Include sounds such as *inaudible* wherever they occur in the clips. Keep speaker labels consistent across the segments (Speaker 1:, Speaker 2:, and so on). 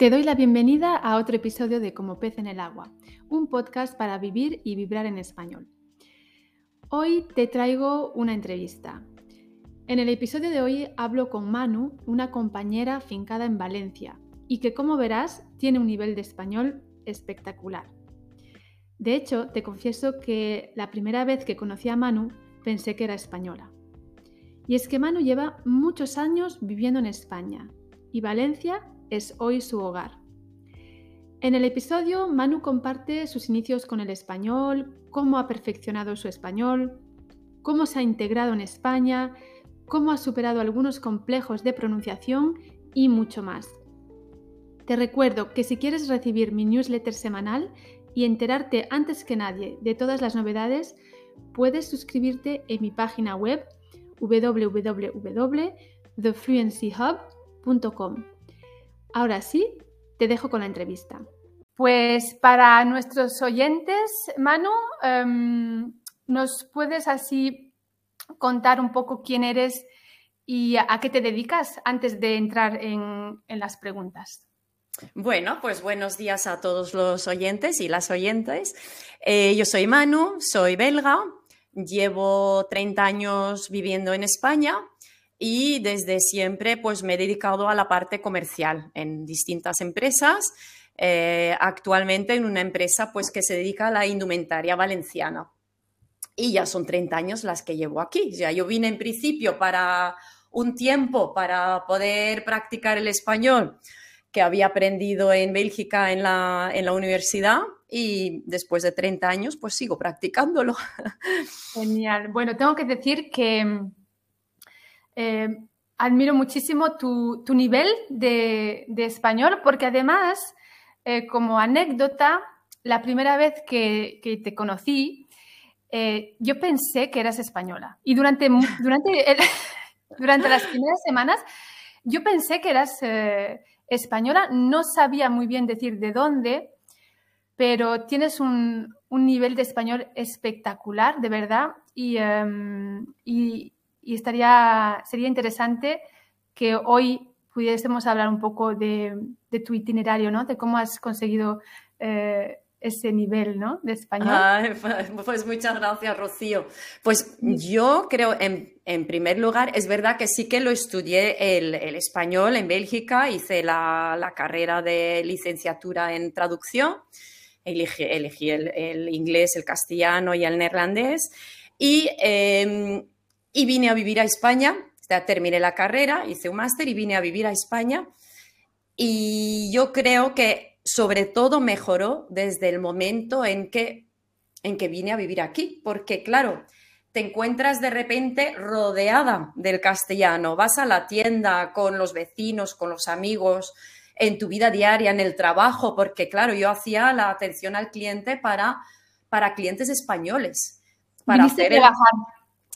Speaker 1: Te doy la bienvenida a otro episodio de Como pez en el agua, un podcast para vivir y vibrar en español. Hoy te traigo una entrevista. En el episodio de hoy hablo con Manu, una compañera fincada en Valencia, y que como verás tiene un nivel de español espectacular. De hecho, te confieso que la primera vez que conocí a Manu pensé que era española. Y es que Manu lleva muchos años viviendo en España, y Valencia es hoy su hogar. En el episodio, Manu comparte sus inicios con el español, cómo ha perfeccionado su español, cómo se ha integrado en España, cómo ha superado algunos complejos de pronunciación y mucho más. Te recuerdo que si quieres recibir mi newsletter semanal y enterarte antes que nadie de todas las novedades, puedes suscribirte en mi página web www.thefluencyhub.com. Ahora sí, te dejo con la entrevista. Pues para nuestros oyentes, Manu, em, ¿nos puedes así contar un poco quién eres y a, qué te dedicas antes de entrar en, las preguntas?
Speaker 2: Bueno, pues buenos días a todos los oyentes y las oyentes. Eh, yo soy Manu, soy belga, llevo 30 años viviendo en España y desde siempre pues me he dedicado a la parte comercial en distintas empresas, eh, actualmente en una empresa pues que se dedica a la indumentaria valenciana. Y ya son 30 años las que llevo aquí. O yo vine en principio para un tiempo para poder practicar el español que había aprendido en Bélgica en la, en la universidad y después de 30 años pues sigo practicándolo. *laughs*
Speaker 1: Genial. Bueno, tengo que decir que eh, admiro muchísimo tu, nivel de, español porque además, eh, como anécdota, la primera vez que, te conocí, eh, yo pensé que eras española. Y durante, *laughs* durante, durante las primeras semanas, yo pensé que eras española. No sabía muy bien decir de dónde, pero tienes un, nivel de español espectacular, de verdad. y, em, y estaría, sería interesante que hoy pudiésemos hablar un poco de, tu itinerario, ¿no? De cómo has conseguido eh, ese nivel, ¿no? De español. *laughs*
Speaker 2: Pues muchas gracias, Rocío. Pues yo creo, en, primer lugar, es verdad que sí que lo estudié el, español en Bélgica, hice la, carrera de licenciatura en traducción, elegí, el, inglés, el castellano y el neerlandés. Y em, y vine a vivir a España, terminé la carrera, hice un máster y vine a vivir a España. Y yo creo que sobre todo mejoró desde el momento en que, en que vine a vivir aquí, porque claro, te encuentras de repente rodeada del castellano, vas a la tienda con los vecinos, con los amigos, en tu vida diaria, en el trabajo, porque claro, yo hacía la atención al cliente para, para clientes españoles. Para hacer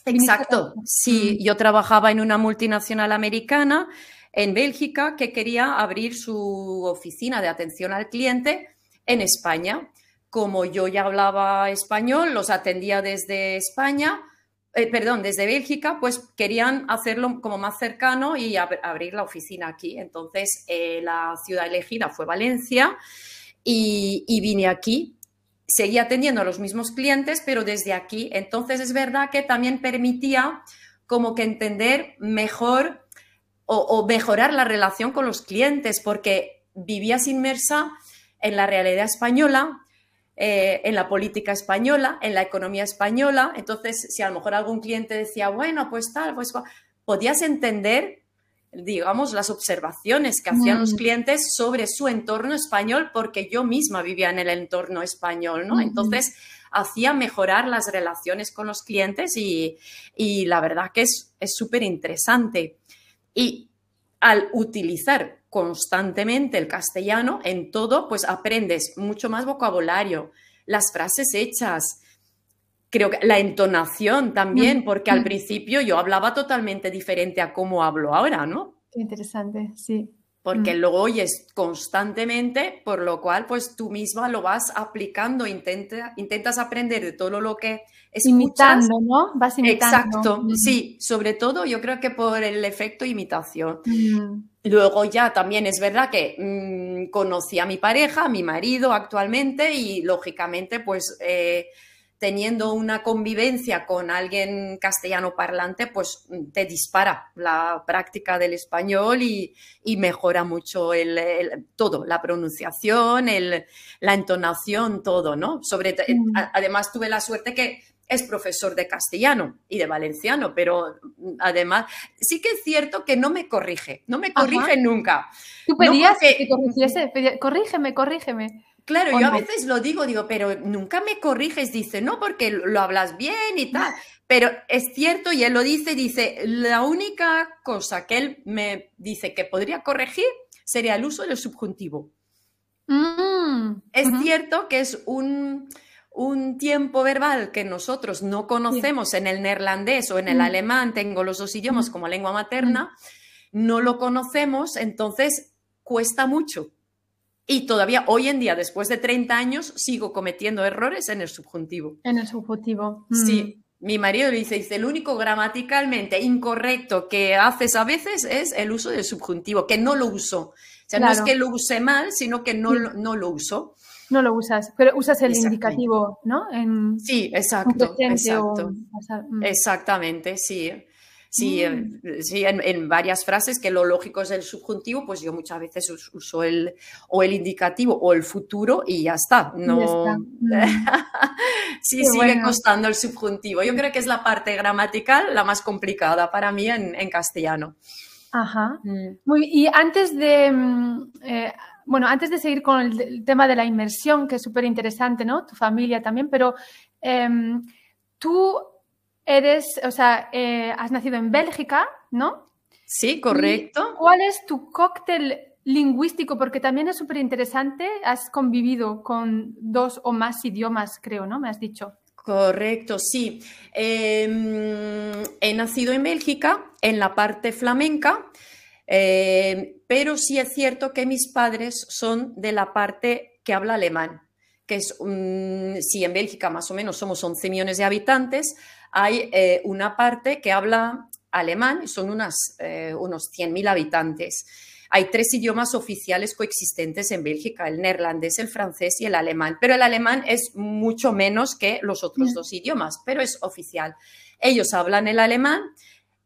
Speaker 2: Exacto, sí, yo trabajaba en una multinacional americana en Bélgica que quería abrir su oficina de atención al cliente en España. Como yo ya hablaba español, los atendía desde España, eh, perdón, desde Bélgica, pues querían hacerlo como más cercano y abrir la oficina aquí. Entonces, eh, la ciudad elegida fue Valencia y, y vine aquí seguía atendiendo a los mismos clientes, pero desde aquí. Entonces es verdad que también permitía como que entender mejor o, mejorar la relación con los clientes, porque vivías inmersa en la realidad española, eh, en la política española, en la economía española. Entonces, si a lo mejor algún cliente decía, bueno, pues tal, pues podías entender digamos, las observaciones que hacían los mm. clientes sobre su entorno español, porque yo misma vivía en el entorno español, ¿no? Entonces, hacía mejorar las relaciones con los clientes y, la verdad que es súper interesante. Y al utilizar constantemente el castellano en todo, pues aprendes mucho más vocabulario, las frases hechas, creo que la entonación también, porque al principio yo hablaba totalmente diferente a cómo hablo ahora, ¿no?
Speaker 1: Qué interesante, sí.
Speaker 2: porque lo oyes constantemente, por lo cual pues tú misma lo vas aplicando, intenta, intentas aprender de todo lo que escuchas.
Speaker 1: Imitando, ¿no? Vas imitando.
Speaker 2: Exacto, sí, sobre todo yo creo que por el efecto imitación. Luego ya también es verdad que mm, conocí a mi pareja, a mi marido actualmente y lógicamente pues... Eh, teniendo una convivencia con alguien castellano parlante, pues te dispara la práctica del español y, mejora mucho el, todo, la pronunciación, el, la entonación, todo, ¿no? Sobre, mm. Además, tuve la suerte que es profesor de castellano y de valenciano, pero además sí que es cierto que no me corrige, no me corrige nunca.
Speaker 1: ¿Tú pedías que corrigiese? corrígeme, corrígeme.
Speaker 2: Claro, yo a veces lo digo, digo, pero nunca me corriges, dice, no, porque lo hablas bien y tal. Pero es cierto, y él lo dice, dice, la única cosa que él me dice que podría corregir sería el uso del subjuntivo. Mm, es cierto que es un, tiempo verbal que nosotros no conocemos en el neerlandés o en el mm. alemán, tengo los dos idiomas mm. como lengua materna, no lo conocemos, entonces cuesta mucho. Y todavía hoy en día, después de 30 años, sigo cometiendo errores en el subjuntivo.
Speaker 1: En el subjuntivo.
Speaker 2: Sí. Mm. Mi marido le dice, dice, el único gramaticalmente incorrecto que haces a veces es el uso del subjuntivo, que no lo uso. O sea, no es que lo use mal, sino que no, no lo uso.
Speaker 1: No lo usas, pero usas el indicativo, ¿no?
Speaker 2: sí, exacto. exacto. Mm. Exactamente, sí. Sí, mm. sí en, varias frases que lo lógico es el subjuntivo, pues yo muchas veces uso el o el indicativo o el futuro y ya está. No, mm. *laughs* sí, sigue costando el subjuntivo. Yo creo que es la parte gramatical la más complicada para mí en, castellano.
Speaker 1: Ajá. Mm. Muy, y antes de, eh, bueno, antes de seguir con el, tema de la inmersión, que es súper interesante, ¿no? Tu familia también, pero em, tú eres, o sea, eh, has nacido en Bélgica, ¿no?
Speaker 2: Sí, correcto.
Speaker 1: ¿Cuál es tu cóctel lingüístico? Porque también es súper interesante. Has convivido con dos o más idiomas, creo, ¿no? Me has dicho.
Speaker 2: Correcto, sí. Em, he nacido en Bélgica, en la parte flamenca, em, pero sí es cierto que mis padres son de la parte que habla alemán, que es, si en Bélgica más o menos somos 11 millones de habitantes, hay eh, una parte que habla alemán, son unas, eh, unos 100.000 habitantes. Hay tres idiomas oficiales coexistentes en Bélgica, el neerlandés, el francés y el alemán, pero el alemán es mucho menos que los otros dos idiomas, pero es oficial. Ellos hablan el alemán,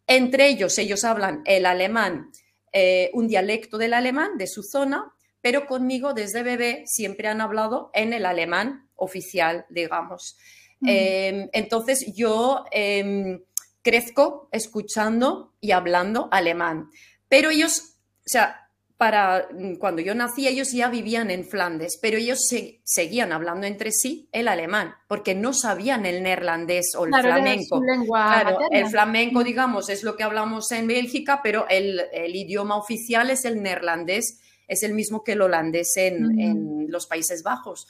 Speaker 2: entre ellos ellos hablan el alemán, eh, un dialecto del alemán de su zona, pero conmigo desde bebé siempre han hablado en el alemán oficial, digamos. Em, entonces yo em, crezco escuchando y hablando alemán, pero ellos, o sea, para mm, cuando yo nací ellos ya vivían en Flandes, pero ellos seguían hablando entre sí el alemán, porque no sabían el neerlandés o el flamenco. Claro, el flamenco, digamos, es lo que hablamos en Bélgica, pero el, idioma oficial es el neerlandés, es el mismo que el holandés en, en los Países Bajos.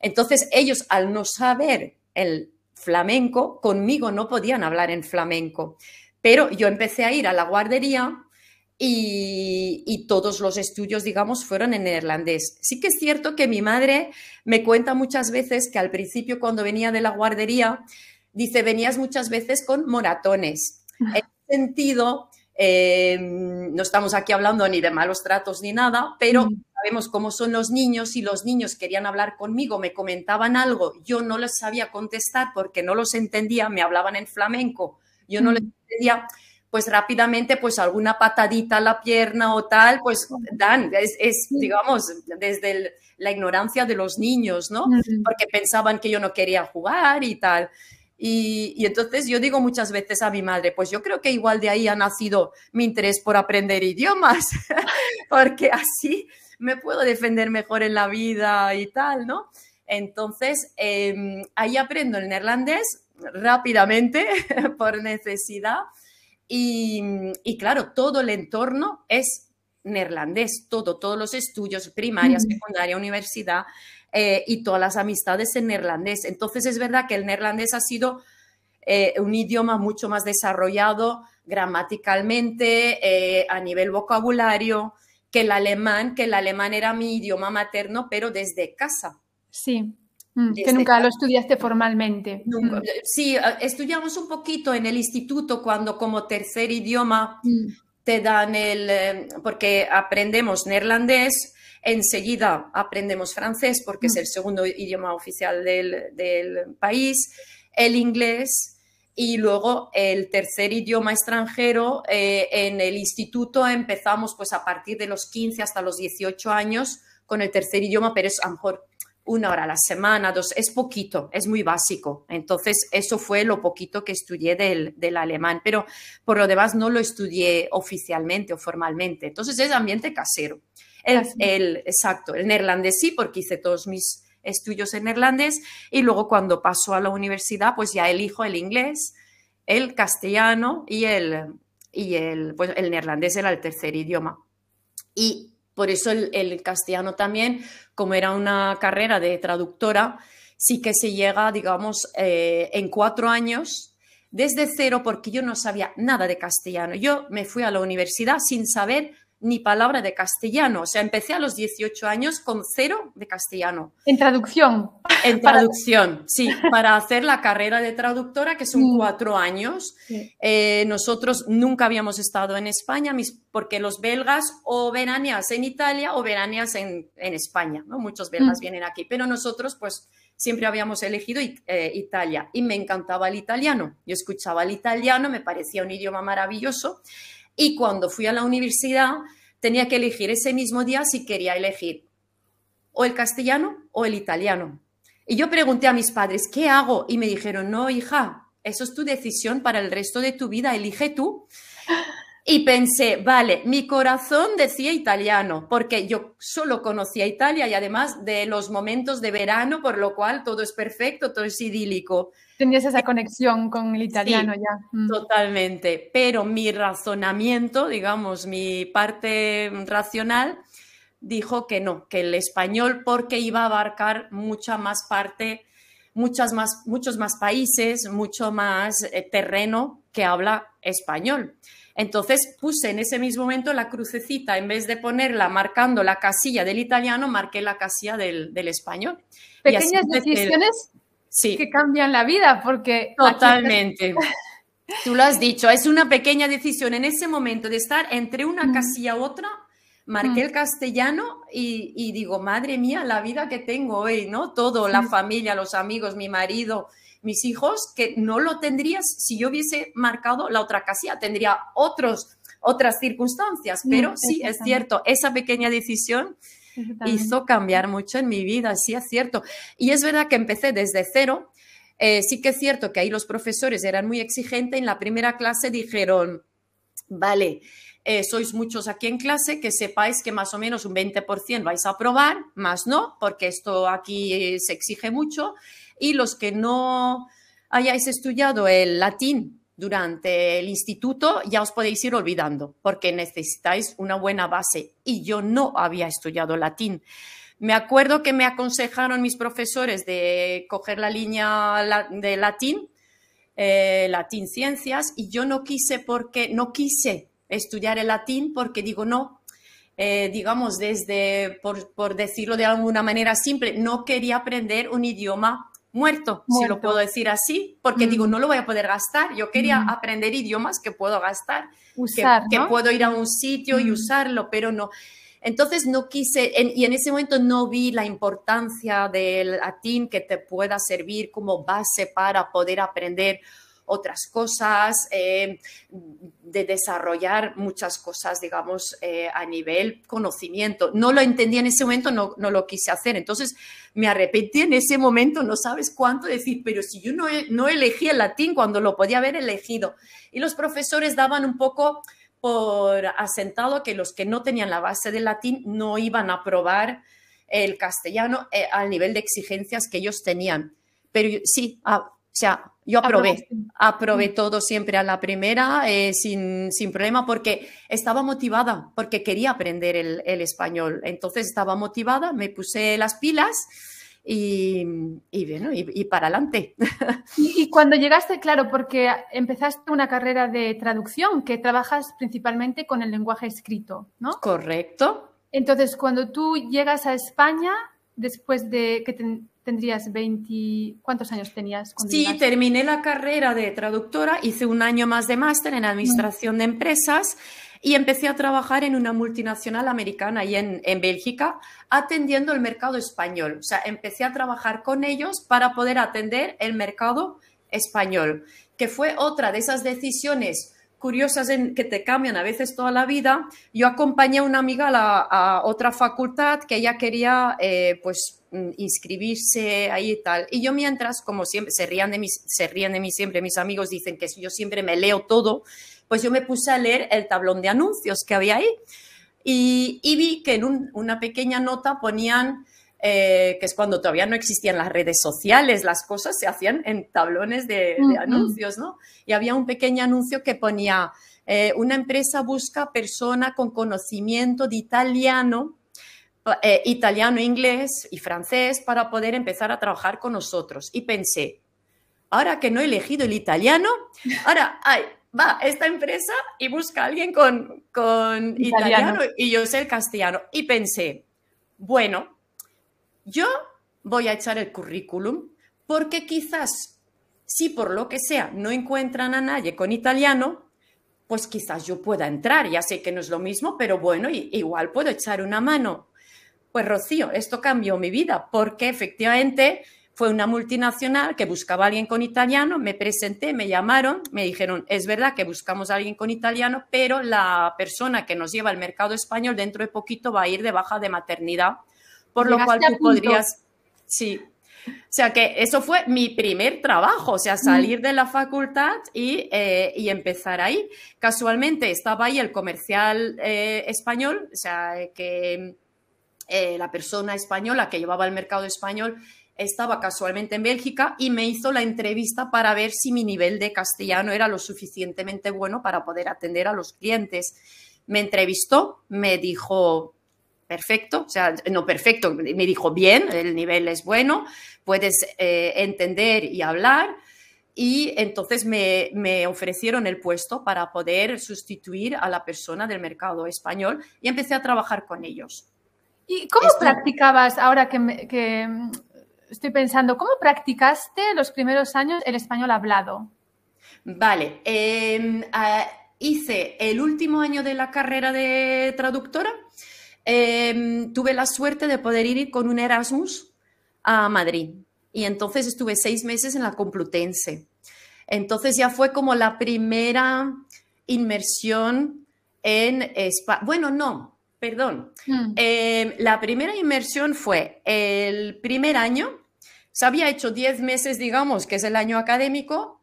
Speaker 2: Entonces ellos, al no saber el flamenco, conmigo no podían hablar en flamenco. Pero yo empecé a ir a la guardería y, todos los estudios, digamos, fueron en neerlandés. Sí que es cierto que mi madre me cuenta muchas veces que al principio cuando venía de la guardería, dice, venías muchas veces con moratones. En ese sentido, em, no estamos aquí hablando ni de malos tratos ni nada, pero mm sabemos cómo son los niños, y los niños querían hablar conmigo, me comentaban algo, yo no les sabía contestar porque no los entendía, me hablaban en flamenco, yo no les mm. entendía, pues rápidamente, pues alguna patadita a la pierna o tal, pues dan, es, digamos, desde la ignorancia de los niños, ¿no? Porque pensaban que yo no quería jugar y tal. Y, y, entonces yo digo muchas veces a mi madre, pues yo creo que igual de ahí ha nacido mi interés por aprender idiomas, *laughs* porque así me puedo defender mejor en la vida y tal, ¿no? Entonces, em, ahí aprendo el neerlandés rápidamente *laughs* por necesidad y, claro, todo el entorno es neerlandés, todo, todos los estudios, primaria, secundaria, universidad eh, y todas las amistades en neerlandés. Entonces es verdad que el neerlandés ha sido eh, un idioma mucho más desarrollado gramaticalmente, eh, a nivel vocabulario, que el alemán, que el alemán era mi idioma materno, pero desde casa.
Speaker 1: Sí, mm, que nunca lo estudiaste formalmente.
Speaker 2: Mm. Sí, eh, estudiamos un poquito en el instituto cuando como tercer idioma mm. te dan el, eh, porque aprendemos neerlandés, enseguida aprendemos francés porque es el segundo idioma oficial del, del país, el inglés y luego el tercer idioma extranjero eh, en el instituto empezamos pues a partir de los 15 hasta los 18 años con el tercer idioma, pero es a lo mejor una hora a la semana, dos, es poquito, es muy básico. Entonces, eso fue lo poquito que estudié del, del alemán, pero por lo demás no lo estudié oficialmente o formalmente. Entonces, es ambiente casero. El, el, exacto, el neerlandés sí, porque hice todos mis estudios en neerlandés y luego cuando paso a la universidad pues ya elijo el inglés, el castellano y el, y el, pues el neerlandés era el tercer idioma. Y por eso el, castellano también, como era una carrera de traductora, sí que se llega, digamos, eh, en cuatro años desde cero porque yo no sabía nada de castellano. Yo me fui a la universidad sin saber ni palabra de castellano. O sea, empecé a los 18 años con cero de castellano.
Speaker 1: En traducción.
Speaker 2: En traducción, sí, para hacer la carrera de traductora, que son mm. cuatro años. Eh, nosotros nunca habíamos estado en España, porque los belgas o veraneas en Italia o veraneas en, España, ¿no? Muchos belgas mm. vienen aquí, pero nosotros pues siempre habíamos elegido eh, Italia y me encantaba el italiano. Yo escuchaba el italiano, me parecía un idioma maravilloso y cuando fui a la universidad, tenía que elegir ese mismo día si quería elegir o el castellano o el italiano. Y yo pregunté a mis padres, ¿qué hago? Y me dijeron, no, hija, eso es tu decisión para el resto de tu vida, elige tú. Y pensé, vale, mi corazón decía italiano, porque yo solo conocía Italia y además de los momentos de verano, por lo cual todo es perfecto, todo es idílico.
Speaker 1: Tenías esa conexión con el italiano ya.
Speaker 2: Mm. Totalmente, pero mi razonamiento, digamos, mi parte racional dijo que no, que el español porque iba a abarcar mucha más parte, muchas más, muchos más países, mucho más eh, terreno que habla español. Entonces puse en ese mismo momento la crucecita, en vez de ponerla marcando la casilla del italiano, marqué la casilla del, español.
Speaker 1: Pequeñas decisiones sí. que cambian la vida, porque...
Speaker 2: Totalmente. *laughs* Tú lo has dicho, es una pequeña decisión en ese momento de estar entre una mm. casilla u otra. Marqué mm. el castellano y, digo, madre mía, la vida que tengo hoy, ¿no? Todo, la familia, los amigos, mi marido, mis hijos, que no lo tendrías si yo hubiese marcado la otra casilla, tendría otros, otras circunstancias, mm, pero sí, es cierto, esa pequeña decisión hizo cambiar mucho en mi vida, sí es cierto. Y es verdad que empecé desde cero. Eh, sí que es cierto que ahí los profesores eran muy exigentes. En la primera clase dijeron, vale, eh, sois muchos aquí en clase, que sepáis que más o menos un 20% vais a aprobar, más no, porque esto aquí se exige mucho. Y los que no hayáis estudiado el latín durante el instituto ya os podéis ir olvidando porque necesitáis una buena base y yo no había estudiado latín. Me acuerdo que me aconsejaron mis profesores de coger la línea de latín, eh, latín ciencias, y yo no quise porque no quise estudiar el latín porque digo no, eh, digamos desde por, por decirlo de alguna manera simple, no quería aprender un idioma muerto, si lo puedo decir así, porque digo, no lo voy a poder gastar. Yo quería mm. aprender idiomas que puedo gastar, que, puedo ir a un sitio y usarlo, pero no. Entonces no quise, y en ese momento no vi la importancia del latín que te pueda servir como base para poder aprender otras cosas, eh, de desarrollar muchas cosas, digamos, eh, a nivel conocimiento. No lo entendí en ese momento, no, no, lo quise hacer. Entonces me arrepentí en ese momento, no sabes cuánto decir, pero si yo no, no elegí el latín cuando lo podía haber elegido. Y los profesores daban un poco por asentado que los que no tenían la base del latín no iban a probar el castellano eh, al nivel de exigencias que ellos tenían. Pero sí, ah, o sea, yo aprobé, aprobé mm. todo siempre a la primera eh, sin, sin, problema porque estaba motivada, porque quería aprender el, el, español. Entonces estaba motivada, me puse las pilas y, bueno, y, para adelante. *laughs*
Speaker 1: Y, cuando llegaste, claro, porque empezaste una carrera de traducción, que trabajas principalmente con el lenguaje escrito, ¿no?
Speaker 2: Correcto.
Speaker 1: Entonces, cuando tú llegas a España, después de que tendrías 20, ¿cuántos años tenías?
Speaker 2: Sí, terminé la carrera de traductora, hice un año más de máster en administración de empresas y empecé a trabajar en una multinacional americana y en, en Bélgica atendiendo el mercado español. O sea, empecé a trabajar con ellos para poder atender el mercado español, que fue otra de esas decisiones curiosas en, que te cambian a veces toda la vida. Yo acompañé a una amiga a, otra facultad que ella quería eh, pues mm, inscribirse ahí y tal. Y yo mientras, como siempre, se rían, de mí, se rían de mí siempre, mis amigos dicen que yo siempre me leo todo, pues yo me puse a leer el tablón de anuncios que había ahí y, vi que en una pequeña nota ponían, eh, que es cuando todavía no existían las redes sociales, las cosas se hacían en tablones de, anuncios, ¿no? Y había un pequeño anuncio que ponía, eh, una empresa busca persona con conocimiento de italiano, eh, italiano, inglés y francés para poder empezar a trabajar con nosotros. Y pensé, ahora que no he elegido el italiano, ahora, ay, va esta empresa y busca a alguien con, italiano. y yo sé el castellano. Y pensé, bueno, yo voy a echar el currículum porque quizás si por lo que sea no encuentran a nadie con italiano, pues quizás yo pueda entrar. Ya sé que no es lo mismo, pero bueno, igual puedo echar una mano. Pues Rocío, esto cambió mi vida porque efectivamente fue una multinacional que buscaba a alguien con italiano, me presenté, me llamaron, me dijeron, es verdad que buscamos a alguien con italiano, pero la persona que nos lleva al mercado español dentro de poquito va a ir de baja de maternidad, por lo cual tú podrías, sí. O sea que eso fue mi primer trabajo, o sea, salir de la facultad y, eh, empezar ahí. Casualmente estaba ahí el comercial eh, español, o sea, que eh, la persona española que llevaba el mercado español estaba casualmente en Bélgica y me hizo la entrevista para ver si mi nivel de castellano era lo suficientemente bueno para poder atender a los clientes. Me entrevistó, me dijo, perfecto, o sea, no perfecto, me dijo, bien, el nivel es bueno, puedes eh, entender y hablar. Y entonces me, me, ofrecieron el puesto para poder sustituir a la persona del mercado español y empecé a trabajar con ellos.
Speaker 1: ¿Y cómo practicabas ahora que, que, estoy pensando, ¿cómo practicaste los primeros años el español hablado?
Speaker 2: Vale, em, hice el último año de la carrera de traductora. Em, tuve la suerte de poder ir con un Erasmus a Madrid y entonces estuve seis meses en la Complutense. Entonces ya fue como la primera inmersión en España. Bueno, no, Perdón. Hmm. Em, la primera inmersión fue el primer año. Se había hecho 10 meses, digamos, que es el año académico,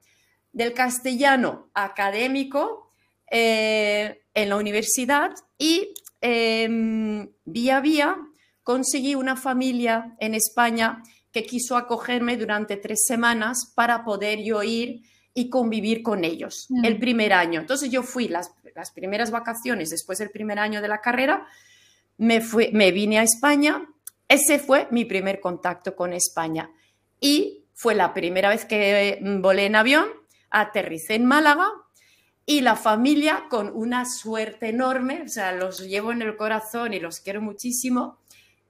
Speaker 2: del castellano académico eh, en la universidad y em, vía vía conseguí una familia en España que quiso acogerme durante tres semanas para poder yo ir y convivir con ellos el primer año. Entonces yo fui las las primeras vacaciones después del primer año de la carrera, me, fui, me vine a España. Ese fue mi primer contacto con España. Y fue la primera vez que volé en avión, aterricé en Málaga y la familia con una suerte enorme, o sea, los llevo en el corazón y los quiero muchísimo,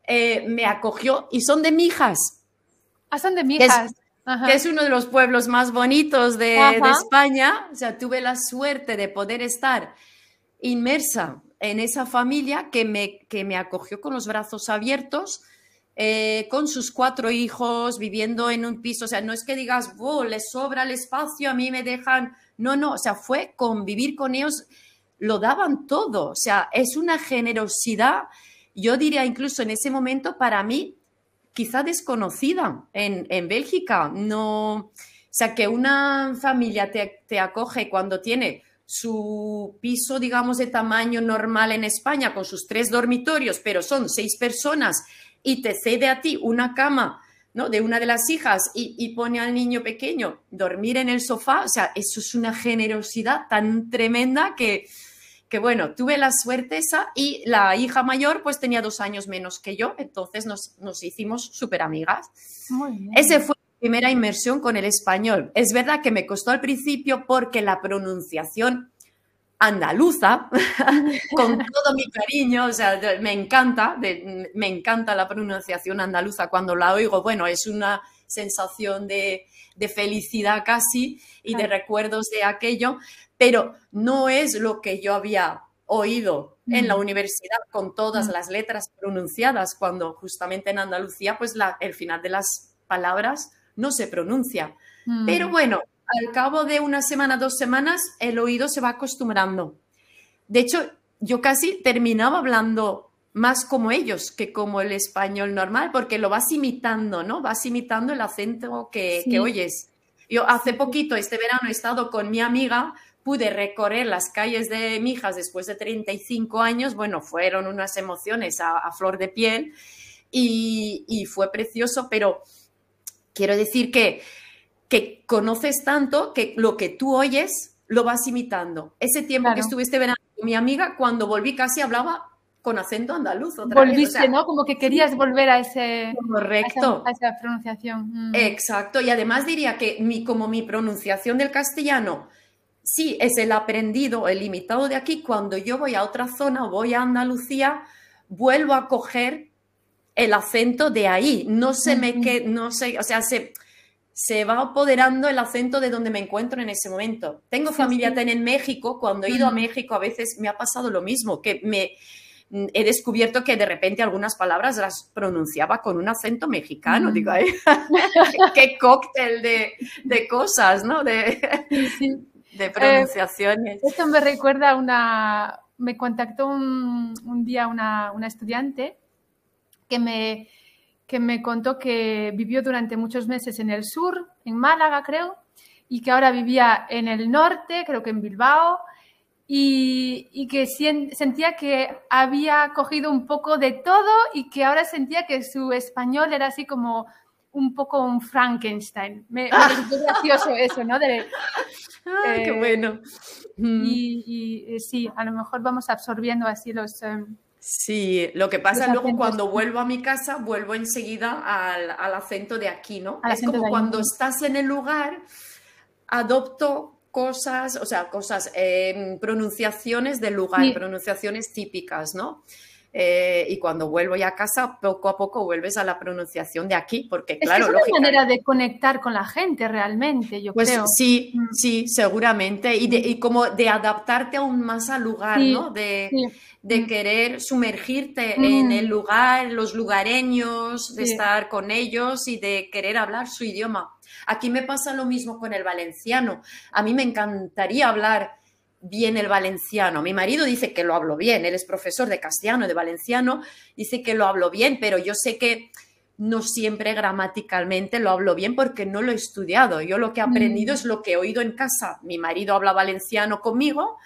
Speaker 2: eh, me acogió y son de Mijas.
Speaker 1: Ah, son de Mijas
Speaker 2: que es uno de los pueblos más bonitos de, España. O sea, tuve la suerte de poder estar inmersa en esa familia que me, que me acogió con los brazos abiertos, eh, con sus cuatro hijos, viviendo en un piso. O sea, no es que digas, wow, les sobra el espacio, a mí me dejan. No, no, o sea, fue convivir con ellos, lo daban todo. O sea, es una generosidad, yo diría incluso en ese momento, para mí, quizá desconocida en, en Bélgica. No, o sea, que una familia te, te, acoge cuando tiene su piso, digamos, de tamaño normal en España, con sus tres dormitorios, pero son seis personas y te cede a ti una cama ¿no? de una de las hijas y, y pone al niño pequeño dormir en el sofá, o sea, eso es una generosidad tan tremenda que, que bueno, tuve la suerte esa y la hija mayor pues tenía dos años menos que yo, entonces nos, nos hicimos súper amigas. Ese fue mi primera inmersión con el español. Es verdad que me costó al principio porque la pronunciación andaluza, *laughs* con todo mi cariño, o sea, me encanta, me encanta la pronunciación andaluza cuando la oigo, bueno, es una sensación de, felicidad casi y de recuerdos de aquello, pero no es lo que yo había oído en la universidad con todas las letras pronunciadas, cuando justamente en Andalucía, pues el final de las palabras no se pronuncia. Pero bueno, al cabo de una semana, dos semanas, el oído se va acostumbrando. De hecho, yo casi terminaba hablando más como ellos que como el español normal, porque lo vas imitando, ¿no? Vas imitando el acento que, oyes. Yo hace poquito, este verano, he estado con mi amiga, pude recorrer las calles de Mijas después de 35 años, bueno, fueron unas emociones a, flor de piel y fue precioso, pero quiero decir que que conoces tanto que lo que tú oyes lo vas imitando. Ese tiempo que estuviste verano con mi amiga, cuando volví casi hablaba con acento andaluz.
Speaker 1: Volviste, ¿no? Como que querías volver a ese
Speaker 2: correcto.
Speaker 1: A esa, pronunciación.
Speaker 2: Mm. Exacto. Y además diría que mi, como mi pronunciación del castellano sí es el aprendido, el imitado de aquí, cuando yo voy a otra zona o voy a Andalucía, vuelvo a coger el acento de ahí. No se me que, no sé, o sea, se se va apoderando el acento de donde me encuentro en ese momento. Tengo familia en México, cuando he ido a México a veces me ha pasado lo mismo, que me he descubierto que de repente algunas palabras las pronunciaba con un acento mexicano. Digo, *laughs* qué cóctel de, cosas, ¿no? De, de pronunciaciones.
Speaker 1: Eh, esto me recuerda a una... Me contactó un, un día una, una estudiante que me que me contó que vivió durante muchos meses en el sur, en Málaga creo, y que ahora vivía en el norte, creo que en Bilbao, y, que sentía que había cogido un poco de todo y que ahora sentía que su español era así como un poco un Frankenstein. Me, pareció gracioso eso, ¿no?
Speaker 2: ah, qué eh, bueno.
Speaker 1: Y, y, sí, a lo mejor vamos absorbiendo así los... Em,
Speaker 2: Sí, lo que pasa luego cuando vuelvo a mi casa, vuelvo enseguida al, acento de aquí, ¿no? es como cuando estás en el lugar, adopto cosas, o sea, cosas, em, pronunciaciones del lugar, pronunciaciones típicas, ¿no? Eh, y cuando vuelvo ya a casa, poco a poco vuelves a la pronunciación de aquí, porque claro,
Speaker 1: es, que es una manera de conectar con la gente realmente, yo
Speaker 2: pues
Speaker 1: creo.
Speaker 2: Sí, mm. sí, seguramente, y, de, y, como de adaptarte aún más al lugar, ¿no? De, de mm. querer sumergirte en mm. el lugar, los lugareños, de estar con ellos y de querer hablar su idioma. Aquí me pasa lo mismo con el valenciano. A mí me encantaría hablar bien el valenciano. Mi marido dice que lo hablo bien, él es profesor de castellano, de valenciano, dice que lo hablo bien, pero yo sé que no siempre gramaticalmente lo hablo bien porque no lo he estudiado. Yo lo que he aprendido mm. es lo que he oído en casa. Mi marido habla valenciano conmigo,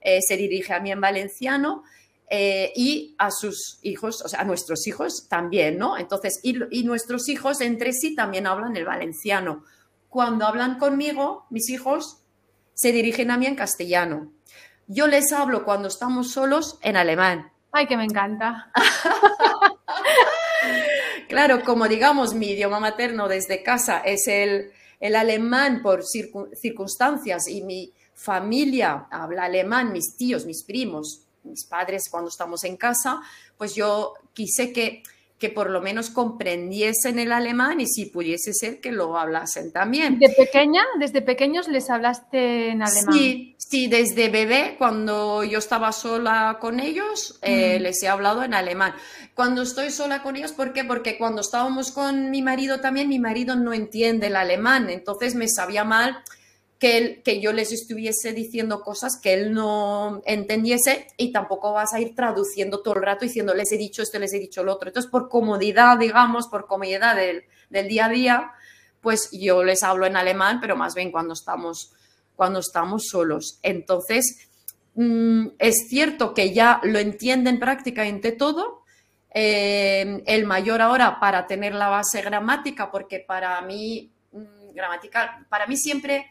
Speaker 2: eh, se dirige a mí en valenciano. Eh, y a sus hijos, o sea, a nuestros hijos también, ¿no? Entonces, y, y nuestros hijos entre sí también hablan el valenciano. Cuando hablan conmigo, mis hijos se dirigen a mí en castellano. Yo les hablo cuando estamos solos en alemán.
Speaker 1: Ay, que me encanta. *laughs*
Speaker 2: claro, como digamos, mi idioma materno desde casa es el, el alemán por circunstancias y mi familia habla alemán, mis tíos, mis primos, mis padres cuando estamos en casa, pues yo quise que que por lo menos comprendiesen el alemán y si pudiese ser que lo hablasen también.
Speaker 1: ¿De pequeña, desde pequeños les hablaste en alemán?
Speaker 2: Sí, sí, desde bebé, cuando yo estaba sola con ellos, eh, mm. les he hablado en alemán. Cuando estoy sola con ellos, ¿por qué? Porque cuando estábamos con mi marido también, mi marido no entiende el alemán, entonces me sabía mal que, que yo les estuviese diciendo cosas que él no entendiese y tampoco vas a ir traduciendo todo el rato diciendo les he dicho esto, les he dicho lo otro. Entonces, por comodidad, digamos, por comodidad del, día a día, pues yo les hablo en alemán, pero más bien cuando estamos, cuando estamos solos. Entonces, mm, es cierto que ya lo entienden prácticamente todo. Eh, el mayor ahora para tener la base gramática, porque para mí, mm, para mí siempre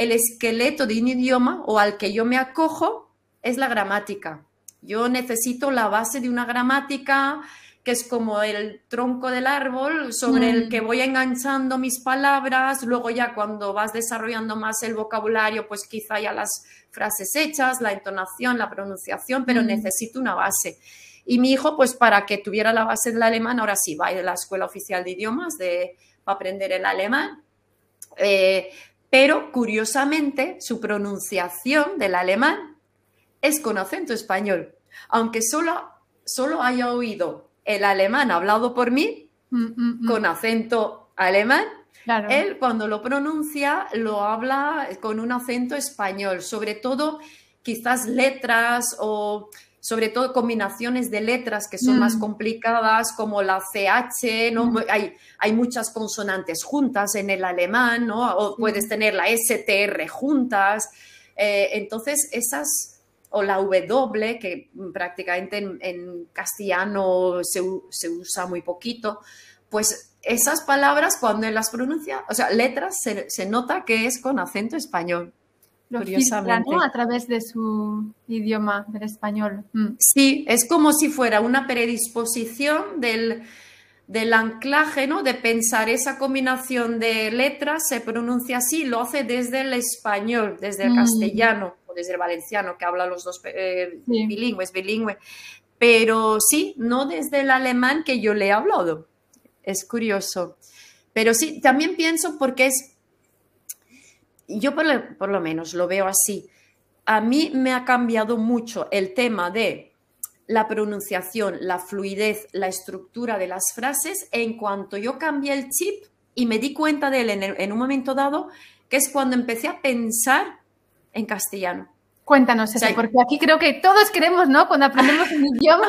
Speaker 2: el esqueleto de un idioma o al que yo me acojo es la gramática. Yo necesito la base de una gramática que es como el tronco del árbol sobre el que mm. voy enganchando mis palabras, luego ya cuando vas desarrollando más el vocabulario, pues quizá ya las frases hechas, la entonación, la pronunciación, pero mm. necesito una base. Y mi hijo, pues para que tuviera la base del alemán, ahora sí va a la Escuela Oficial de Idiomas de, para aprender el alemán. Eh, pero curiosamente, su pronunciación del alemán es con acento español. Aunque solo, solo haya oído el alemán hablado por mí, mm, mm, con acento alemán, él cuando lo pronuncia lo habla con un acento español, sobre todo quizás letras o sobre todo combinaciones de letras que son más mm. complicadas, como la CH, ¿no? Mm. Hay, hay, muchas consonantes juntas en el alemán, ¿no? O puedes tener la STR juntas. Eh, entonces, esas, o la W, que prácticamente en, castellano se, usa muy poquito, pues esas palabras cuando él las pronuncia, o sea, letras, se, se nota que es con acento español
Speaker 1: curiosamente. A través de su idioma, del español.
Speaker 2: Mm. Sí, es como si fuera una predisposición del, del anclaje, ¿no? De pensar esa combinación de letras, se pronuncia así, lo hace desde el español, desde el mm. castellano o desde el valenciano, que habla los dos eh, bilingües, bilingüe. Pero sí, no desde el alemán que yo le he hablado. Es curioso. Pero sí, también pienso porque es yo por lo, menos lo veo así. A mí me ha cambiado mucho el tema de la pronunciación, la fluidez, la estructura de las frases en cuanto yo cambié el chip y me di cuenta de él en, un momento dado, que es cuando empecé a pensar en castellano.
Speaker 1: Cuéntanos eso, porque aquí creo que todos queremos, ¿no? Cuando aprendemos un *laughs* idioma,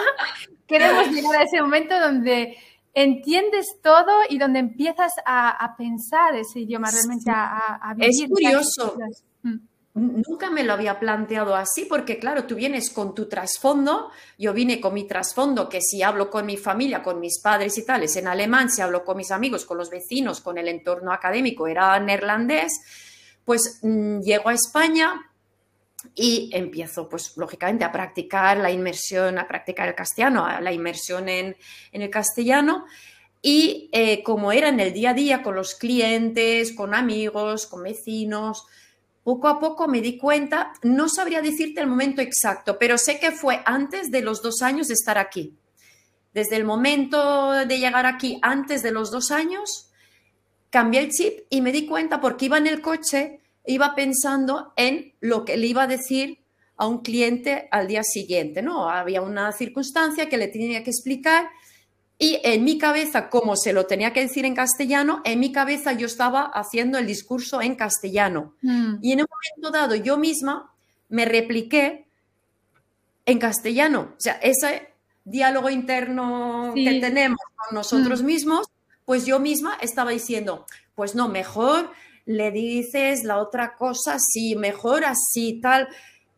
Speaker 1: queremos llegar a ese momento donde entiendes todo y donde empiezas a, pensar ese idioma, realmente a,
Speaker 2: vivir. Es curioso. Nunca me lo había planteado así porque, claro, tú vienes con tu trasfondo, yo vine con mi trasfondo, que si hablo con mi familia, con mis padres y tales, en alemán, si hablo con mis amigos, con los vecinos, con el entorno académico, era neerlandés, pues mm, llego a España, y empiezo, pues, lógicamente, a practicar la inmersión, a practicar el castellano, la inmersión en, el castellano. Y eh, como era en el día a día con los clientes, con amigos, con vecinos, poco a poco me di cuenta, no sabría decirte el momento exacto, pero sé que fue antes de los dos años de estar aquí. Desde el momento de llegar aquí, antes de los dos años, cambié el chip y me di cuenta porque iba en el coche iba pensando en lo que le iba a decir a un cliente al día siguiente, ¿no? Había una circunstancia que le tenía que explicar y en mi cabeza, como se lo tenía que decir en castellano, en mi cabeza yo estaba haciendo el discurso en castellano. Mm. Y en un momento dado yo misma me repliqué en castellano. O sea, ese diálogo interno que tenemos con nosotros mm. mismos, pues yo misma estaba diciendo, pues no, mejor le dices la otra cosa sí, mejor así, tal.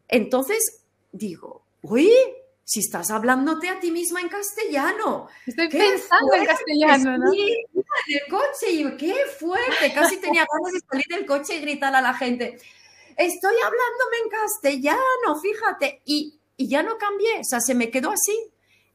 Speaker 2: Entonces digo, uy, si estás hablándote a ti misma en castellano.
Speaker 1: Estoy pensando en castellano, ¿no?
Speaker 2: Sí, en el coche, y qué fuerte, casi tenía *laughs* ganas de salir del coche y gritar a la gente, estoy hablándome en castellano, fíjate, y, y ya no cambié, o sea, se me quedó así.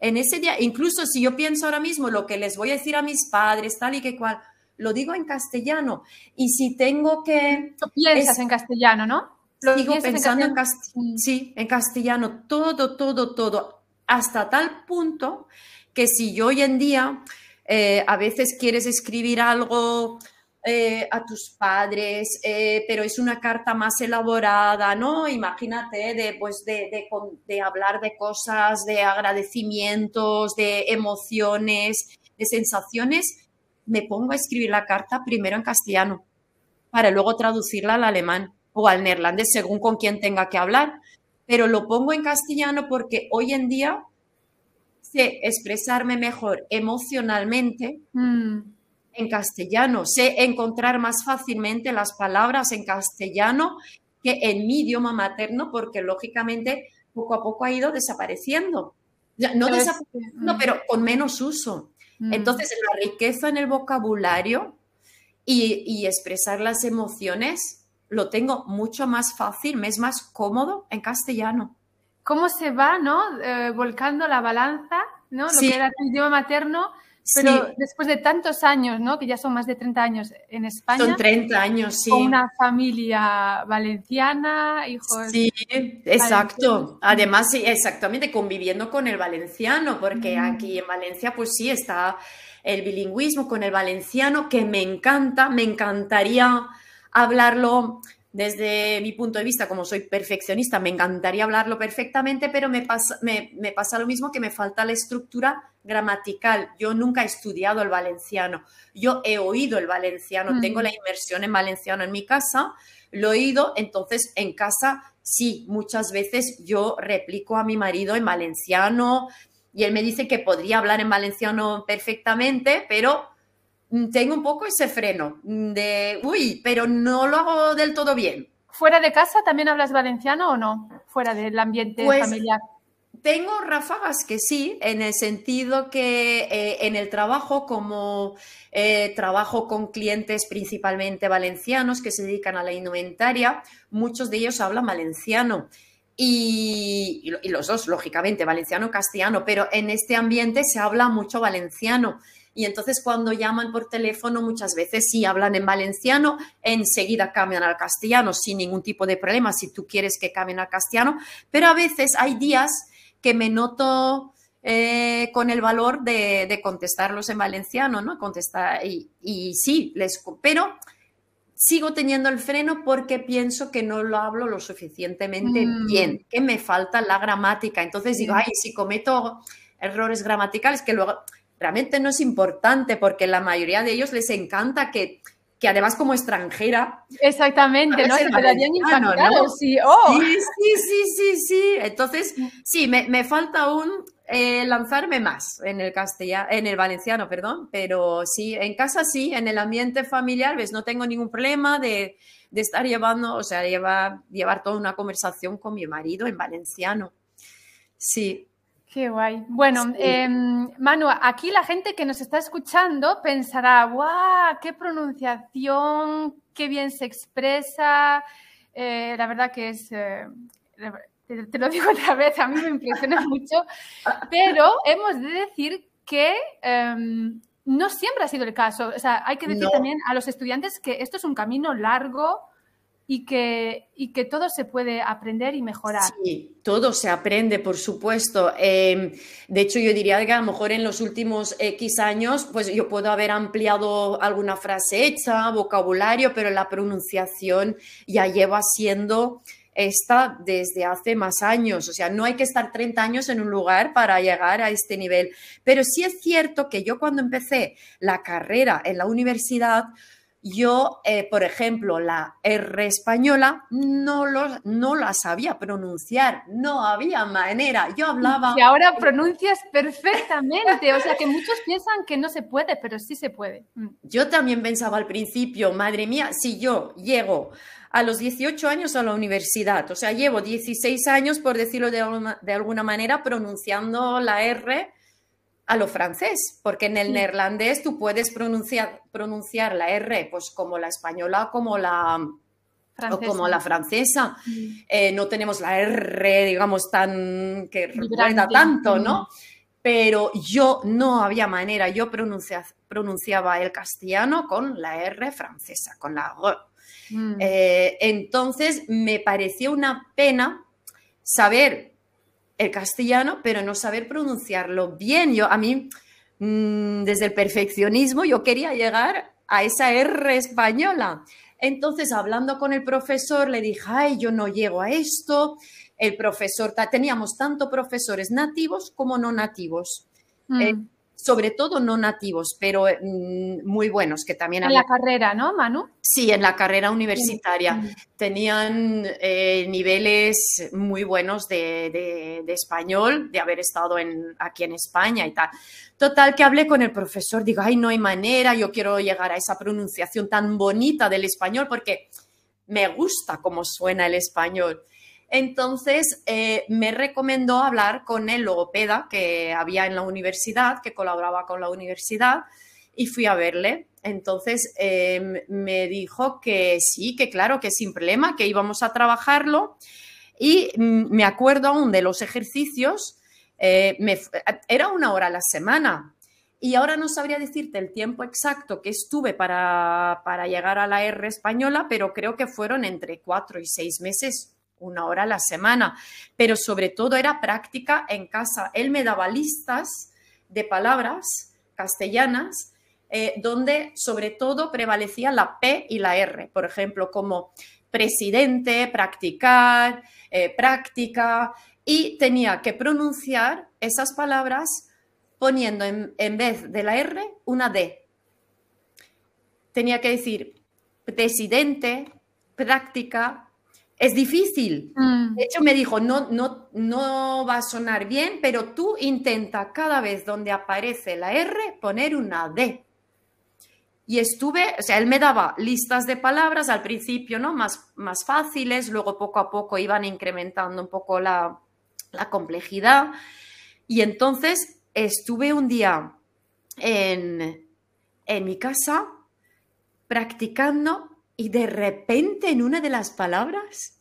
Speaker 2: En ese día, incluso si yo pienso ahora mismo lo que les voy a decir a mis padres, tal y que cual, lo digo en castellano. Y si tengo que...
Speaker 1: piensas en castellano, ¿no?
Speaker 2: Lo digo pensando en, castellano. Sí, en castellano, todo, todo, todo. Hasta tal punto que si yo hoy en día eh, a veces quieres escribir algo eh, a tus padres, eh, pero es una carta más elaborada, ¿no? Imagínate de, pues, de, de, hablar de cosas, de agradecimientos, de emociones, de sensaciones me pongo a escribir la carta primero en castellano para luego traducirla al alemán o al neerlandés según con quién tenga que hablar. Pero lo pongo en castellano porque hoy en día sé expresarme mejor emocionalmente mm. en castellano, sé encontrar más fácilmente las palabras en castellano que en mi idioma materno porque lógicamente poco a poco ha ido desapareciendo. No desapareciendo, mm. pero con menos uso. Mm. Entonces, la riqueza en el vocabulario y, expresar las emociones lo tengo mucho más fácil, me es más cómodo en castellano.
Speaker 1: cómo se va, ¿no? Eh, volcando la balanza, ¿no? Lo que era tu idioma materno, pero después de tantos años, ¿no? Que ya son más de 30 años en España.
Speaker 2: Son 30 años, sí.
Speaker 1: Con una familia valenciana, hijos.
Speaker 2: Sí, exacto. Además, sí, exactamente, conviviendo con el valenciano, porque aquí en Valencia, pues sí, está el bilingüismo con el valenciano, que me encanta, me encantaría hablarlo desde mi punto de vista, como soy perfeccionista, me encantaría hablarlo perfectamente, pero me pasa, me, pasa, lo mismo que me falta la estructura gramatical. Yo nunca he estudiado el valenciano, yo he oído el valenciano, mm. tengo la inmersión en valenciano en mi casa, lo he oído, entonces en casa sí, muchas veces yo replico a mi marido en valenciano y él me dice que podría hablar en valenciano perfectamente, pero tengo un poco ese freno de, uy, pero no lo hago del todo bien.
Speaker 1: ¿Fuera de casa también hablas valenciano o no? Fuera del ambiente pues, familiar.
Speaker 2: Tengo ráfagas que sí, en el sentido que eh, en el trabajo, como eh, trabajo con clientes principalmente valencianos que se dedican a la indumentaria, muchos de ellos hablan valenciano. Y, y los dos, lógicamente, valenciano castellano, pero en este ambiente se habla mucho valenciano. Y entonces cuando llaman por teléfono muchas veces sí hablan en valenciano, enseguida cambian al castellano sin ningún tipo de problema si tú quieres que cambien al castellano, pero a veces hay días que me noto eh, con el valor de, contestarlos en valenciano, ¿no? Contestar y, y sí, les, pero sigo teniendo el freno porque pienso que no lo hablo lo suficientemente mm. bien, que me falta la gramática. Entonces digo, ay, si cometo errores gramaticales, que luego realmente no es importante porque la mayoría de ellos les encanta que, que además como extranjera.
Speaker 1: Exactamente, ¿no? Se quedarían
Speaker 2: ¿no? Sí, oh. sí, sí, sí, sí, sí. Entonces, sí, me, me falta aún eh, lanzarme más en el castellano, en el valenciano, perdón, pero sí, en casa sí, en el ambiente familiar, ves, no tengo ningún problema de, de estar llevando, o sea, llevar, llevar toda una conversación con mi marido en valenciano. Sí,
Speaker 1: Qué guay. Bueno, em, Manu, aquí la gente que nos está escuchando pensará, ¡guau! ¡Qué pronunciación! ¡Qué bien se expresa! Eh, la verdad que es, eh, te, lo digo *laughs* otra vez, a mí me impresiona *laughs* mucho, pero hemos de decir que em, no siempre ha sido el caso. O sea, hay que decir también a los estudiantes que esto es un camino largo, y que, y que todo se puede aprender y mejorar.
Speaker 2: Sí, todo se aprende, por supuesto. Em, de hecho, yo diría que a lo mejor en los últimos X años, pues yo puedo haber ampliado alguna frase hecha, vocabulario, pero la pronunciación ya lleva siendo esta desde hace más años. O sea, no hay que estar 30 años en un lugar para llegar a este nivel. Pero sí es cierto que yo cuando empecé la carrera en la universidad, yo, eh, por ejemplo, la R española no, lo, no la sabía pronunciar, no había manera. Yo hablaba.
Speaker 1: Y ahora pronuncias perfectamente, o sea que muchos piensan que no se puede, pero sí se puede. Mm.
Speaker 2: Yo también pensaba al principio, madre mía, si yo llego a los 18 años a la universidad, o sea, llevo 16 años, por decirlo de, de alguna manera, pronunciando la R a lo francés, porque en el neerlandés tú puedes pronunciar, pronunciar la R pues como la española como la, o como la francesa. Eh, no tenemos la R, digamos, tan que recuerda tanto, ¿no? Pero yo no había manera, yo pronunciaba el castellano con la R francesa, con la R. Mm. Eh, entonces me pareció una pena saber el castellano, pero no saber pronunciarlo bien. Yo, a mí, mm, desde el perfeccionismo, yo quería llegar a esa R española. Entonces, hablando con el profesor, le dije, ay, yo no llego a esto. El profesor, teníamos tanto profesores nativos como no nativos. Mm. Eh, sobre todo no nativos, pero mm, muy buenos, que también...
Speaker 1: En la carrera, ¿no, Manu?
Speaker 2: Sí, en la carrera universitaria. Tenían eh, niveles muy buenos de, español, de haber estado en, aquí en España y tal. Total, que hablé con el profesor, digo, ay, no hay manera, yo quiero llegar a esa pronunciación tan bonita del español porque me gusta cómo suena el español. Entonces, eh, me recomendó hablar con el logopeda que había en la universidad, que colaboraba con la universidad, y fui a verle. Entonces, em, me dijo que sí, que claro, que sin problema, que íbamos a trabajarlo. Y mm, me acuerdo aún de los ejercicios, eh, era una hora a la semana. Y ahora no sabría decirte el tiempo exacto que estuve para, para llegar a la R española, pero creo que fueron entre cuatro y seis meses una hora a la semana, pero sobre todo era práctica en casa. Él me daba listas de palabras castellanas eh, donde sobre todo prevalecía la P y la R, por ejemplo, como presidente, practicar, eh, práctica, y tenía que pronunciar esas palabras poniendo en, en vez de la R una D. Tenía que decir presidente, práctica, es difícil. Mm. De hecho, me dijo, no, no, no va a sonar bien, pero tú intenta cada vez donde aparece la R poner una D. Y estuve, o sea, él me daba listas de palabras al principio, ¿no? Más, más fáciles, luego poco a poco iban incrementando un poco la, la complejidad. Y entonces estuve un día en, en mi casa practicando y de repente en una de las palabras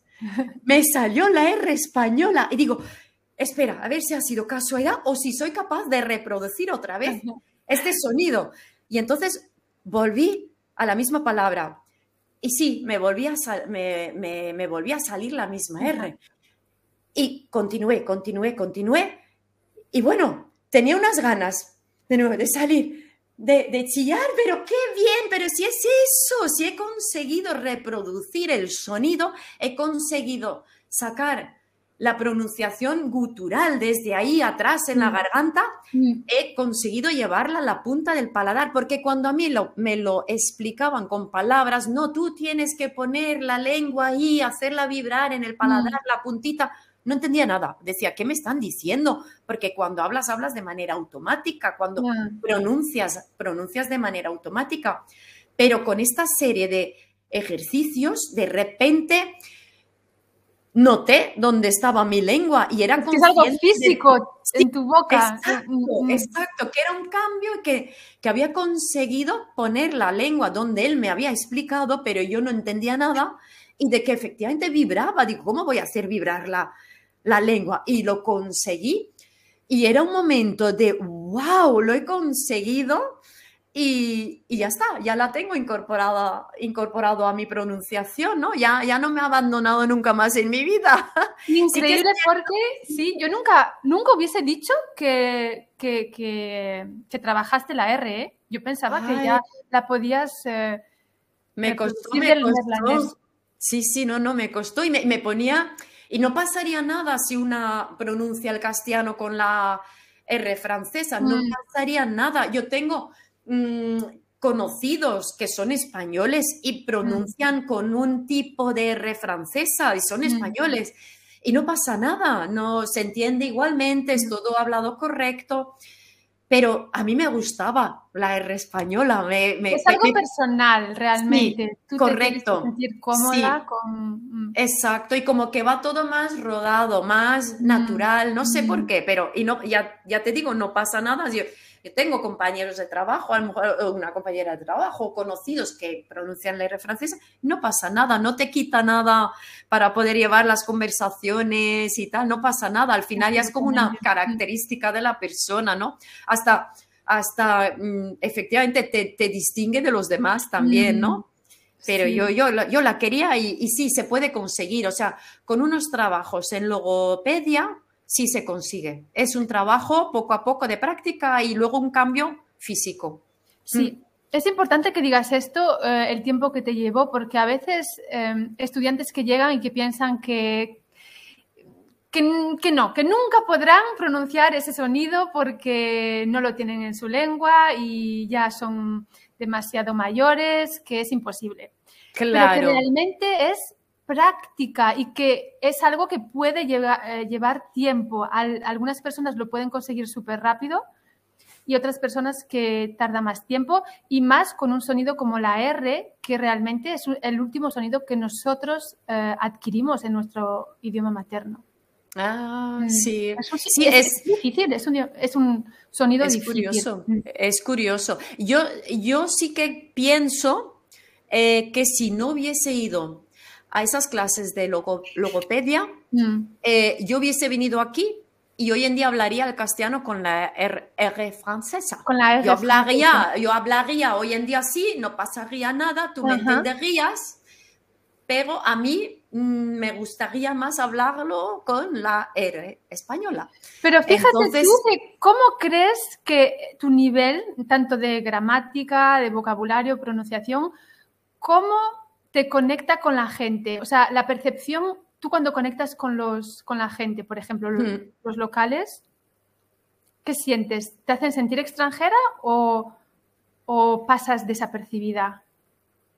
Speaker 2: me salió la R española y digo, espera, a ver si ha sido casualidad o si soy capaz de reproducir otra vez este sonido. Y entonces volví a la misma palabra. Y sí, me volví a, me, me, volví a salir la misma R. Y continué, continué, continué. Y bueno, tenía unas ganas de nuevo de salir de, chillar, pero qué bien, pero si es eso, si he conseguido reproducir el sonido, he conseguido sacar la pronunciación gutural desde ahí atrás en la mm. garganta, mm. he conseguido llevarla a la punta del paladar, porque cuando a mí me lo explicaban con palabras, no, tú tienes que poner la lengua ahí, hacerla vibrar en el paladar, mm. la puntita, no entendía nada. Decía, ¿qué me están diciendo? Porque cuando hablas, hablas de manera automática, cuando pronuncias, pronuncias de manera automática. Pero con esta serie de ejercicios, de repente noté dónde estaba mi lengua y era
Speaker 1: es algo físico en tu boca.
Speaker 2: Exacto, mm, mm. exacto, que era un cambio que, que había conseguido poner la lengua donde él me había explicado, pero yo no entendía nada y de que efectivamente vibraba. Digo, ¿cómo voy a hacer vibrar la, la lengua y lo conseguí. Y era un momento de, wow, lo he conseguido y, ya está, ya la tengo incorporada, incorporado a mi pronunciación, ¿no? Ya, ya no me ha abandonado nunca más en mi vida. *laughs*
Speaker 1: Increíble porque, sí, yo nunca, nunca hubiese dicho que, que, que, trabajaste la R, ¿eh? Yo pensaba que ya la podías...
Speaker 2: Eh, me costó, me costó. Sí, sí, no, no, me costó y me, me ponía y no pasaría nada si una pronuncia el castellano con la R francesa, no mm. pasaría nada. Yo tengo mm, conocidos que son españoles y pronuncian mm. con un tipo de R francesa y son españoles. Y no pasa nada, no se entiende igualmente, es todo hablado correcto pero a mí me gustaba la R española. Me,
Speaker 1: es algo personal, realmente.
Speaker 2: correcto.
Speaker 1: Te sentir cómoda con...
Speaker 2: Mm. Exacto, y como que va todo más rodado, más mm. natural, no sé por mm. qué, pero y no, ya, ya te digo, no pasa nada. Yo, yo tengo compañeros de trabajo, a lo mejor una compañera de trabajo, conocidos que pronuncian la R francesa, no pasa nada, no te quita nada para poder llevar las conversaciones y tal, no pasa nada, al final ya es como una característica de la persona, ¿no? Hasta, hasta mm, efectivamente te, distingue de los demás también, ¿no? Pero yo, yo, yo la quería y, y sí, se puede conseguir, o sea, con unos trabajos en logopedia, sí se consigue. Es un trabajo poco a poco de práctica y luego un cambio físico.
Speaker 1: Sí. Mm. Es importante que digas esto, eh, el tiempo que te llevó, porque a veces em, estudiantes que llegan y que piensan que, que, no, que nunca podrán pronunciar ese sonido porque no lo tienen en su lengua y ya son demasiado mayores, que es imposible. Claro. Pero que realmente es práctica y que es algo que puede eh, llevar tiempo. algunas personas lo pueden conseguir súper rápido y otras personas que tarda más tiempo y más con un sonido como la R, que realmente es el último sonido que nosotros eh, adquirimos en nuestro idioma materno.
Speaker 2: Ah, mm. sí.
Speaker 1: sí, es, difícil, es un, sonido
Speaker 2: es Curioso, mm. es curioso. Yo, yo sí que pienso eh, que si no hubiese ido a esas clases de logopedia, mm. eh, yo hubiese venido aquí y hoy en día hablaría el castellano con la R, francesa.
Speaker 1: Con la R
Speaker 2: yo hablaría, yo hablaría hoy en día sí, no pasaría nada, tú me entenderías, pero a mí mm, me gustaría más hablarlo con la R española.
Speaker 1: Pero fíjate tú cómo crees que tu nivel, tanto de gramática, de vocabulario, pronunciación, cómo te conecta con la gente? O sea, la percepción tú cuando conectas con, los, con la gente, por ejemplo, los, locales, ¿qué sientes? ¿Te hacen sentir extranjera o, pasas desapercibida?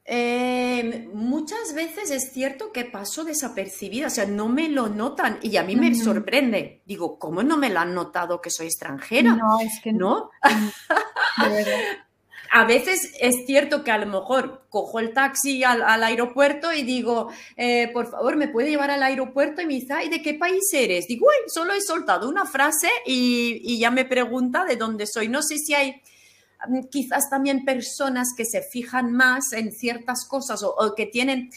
Speaker 2: Em, muchas veces es cierto que paso desapercibida, o sea, no me lo notan y a mí me sorprende. Digo, ¿cómo no me lo han notado que soy extranjera?
Speaker 1: No, es que no. *laughs*
Speaker 2: a veces es cierto que a lo mejor cojo el taxi al, aeropuerto y digo, eh, por favor, ¿me puede llevar al aeropuerto? Y me dice, ¿y de qué país eres? Digo, uy, solo he soltado una frase y, ya me pregunta de dónde soy. No sé si hay mm, quizás también personas que se fijan más en ciertas cosas o, que tienen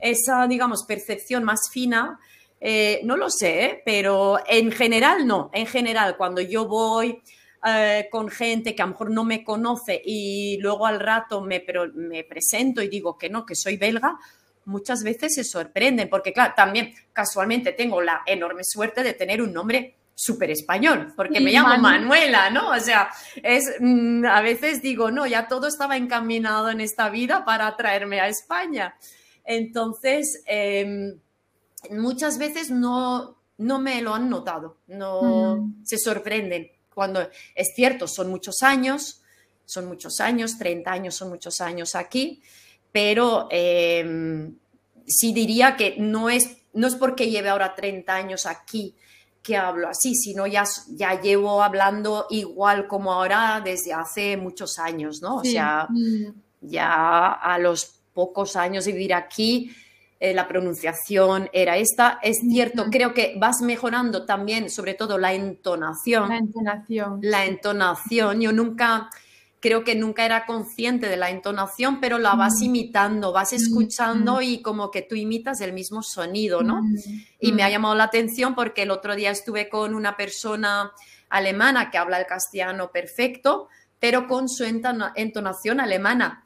Speaker 2: esa, digamos, percepción más fina. Eh, no lo sé, ¿eh? pero en general no. En general, cuando yo voy eh, con gente que a lo mejor no me conoce y luego al rato me, pero me presento y digo que no, que soy belga, muchas veces se sorprenden, porque claro, también casualmente tengo la enorme suerte de tener un nombre súper español, porque me llamo Manuela, ¿no? O sea, es, mm, a veces digo, no, ya todo estaba encaminado en esta vida para traerme a España. Entonces, em, muchas veces no, no me lo han notado, no mm. se sorprenden cuando es cierto, son muchos años, son muchos años, 30 años son muchos años aquí, pero em, sí diría que no es, no es porque lleve ahora 30 años aquí que hablo así, sino ya, ya llevo hablando igual como ahora desde hace muchos años, ¿no? O sea, mm. ya a los pocos años de vivir aquí, eh, la pronunciación era esta. Es cierto, creo que vas mejorando también, sobre todo la entonación.
Speaker 1: La entonación.
Speaker 2: La entonación. Yo nunca, creo que nunca era consciente de la entonación, pero la vas imitando, vas escuchando y como que tú imitas el mismo sonido, ¿no? Y me ha llamado la atención porque el otro día estuve con una persona alemana que habla el castellano perfecto, pero con su entonación alemana.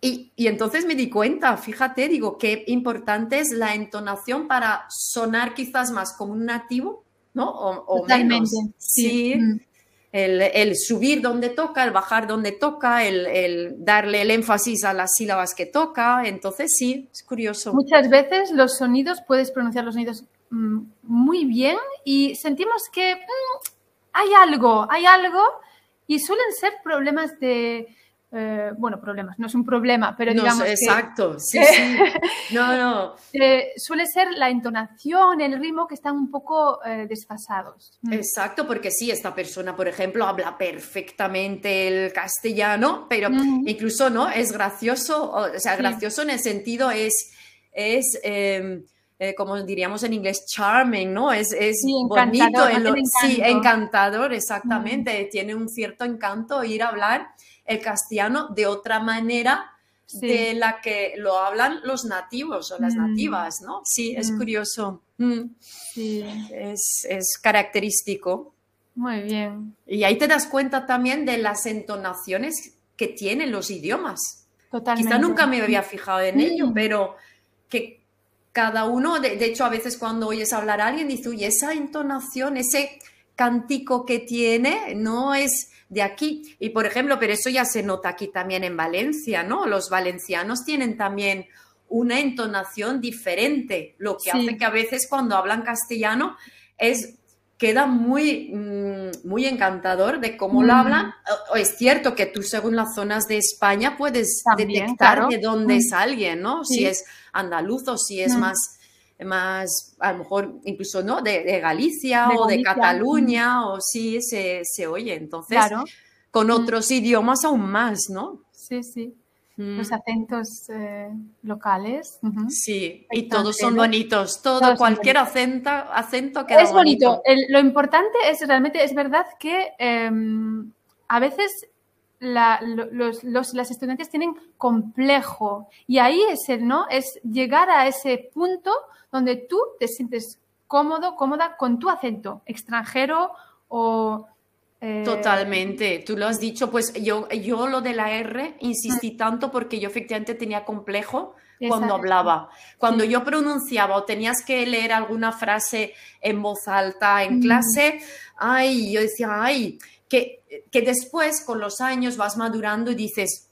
Speaker 2: Y, entonces me di cuenta, fíjate, digo, qué importante es la entonación para sonar quizás más como un nativo, ¿no? O, Totalmente, Sí. Mm. El, subir donde toca, el bajar donde toca, el, darle el énfasis a las sílabas que toca. Entonces sí, es curioso.
Speaker 1: Muchas veces los sonidos, puedes pronunciar los sonidos mm, muy bien y sentimos que mm, hay algo, hay algo y suelen ser problemas de eh, bueno, problemas, no es un problema, pero digamos.
Speaker 2: exacto, sí, sí. No, no. *laughs*
Speaker 1: suele ser la entonación, el ritmo que están un poco eh, desfasados.
Speaker 2: Mm. Exacto, porque sí, esta persona, por ejemplo, habla perfectamente el castellano, pero incluso no, es gracioso, o sea, gracioso en el sentido es. es em, eh, como diríamos en inglés, charming, ¿no? Es, es bonito, sí, encantador, exactamente. Tiene un cierto encanto ir a hablar el castellano de otra manera de la que lo hablan los nativos o las mm. nativas, ¿no? Sí, es mm. curioso. Mm. Sí. Es, característico.
Speaker 1: Muy bien.
Speaker 2: Y ahí te das cuenta también de las entonaciones que tienen los idiomas. Totalmente. Quizá nunca me había fijado en ello, pero que cada uno, de, de, hecho, a veces cuando oyes hablar a alguien, dice, uy, esa entonación, ese cántico que tiene, no es de aquí. Y por ejemplo, pero eso ya se nota aquí también en Valencia, ¿no? Los valencianos tienen también una entonación diferente, lo que hace que a veces cuando hablan castellano es queda muy, mm, muy encantador de cómo lo hablan. O, es cierto que tú según las zonas de España puedes detectar de dónde mm. es alguien, ¿no? Si es andaluz o si es más más, a lo mejor incluso, ¿no? De, Galicia o de Cataluña, o sí se, se oye. Entonces, con otros idiomas aún más, ¿no?
Speaker 1: Sí, sí. Los acentos eh, locales.
Speaker 2: Sí, y todos son bonitos. Todo, cualquier acento, acento queda
Speaker 1: Es bonito. lo importante es realmente, es verdad que em, a veces los, los, las estudiantes tienen complejo y ahí es el, ¿no? Es llegar a ese punto donde tú te sientes cómodo, cómoda con tu acento extranjero o...
Speaker 2: Eh, Totalmente, tú lo has dicho, pues yo, yo lo de la R insistí mm. tanto porque yo efectivamente tenía complejo cuando hablaba. Cuando yo pronunciaba o tenías que leer alguna frase en voz alta en mm. clase, ay, yo decía, ay, que, que después con los años vas madurando y dices,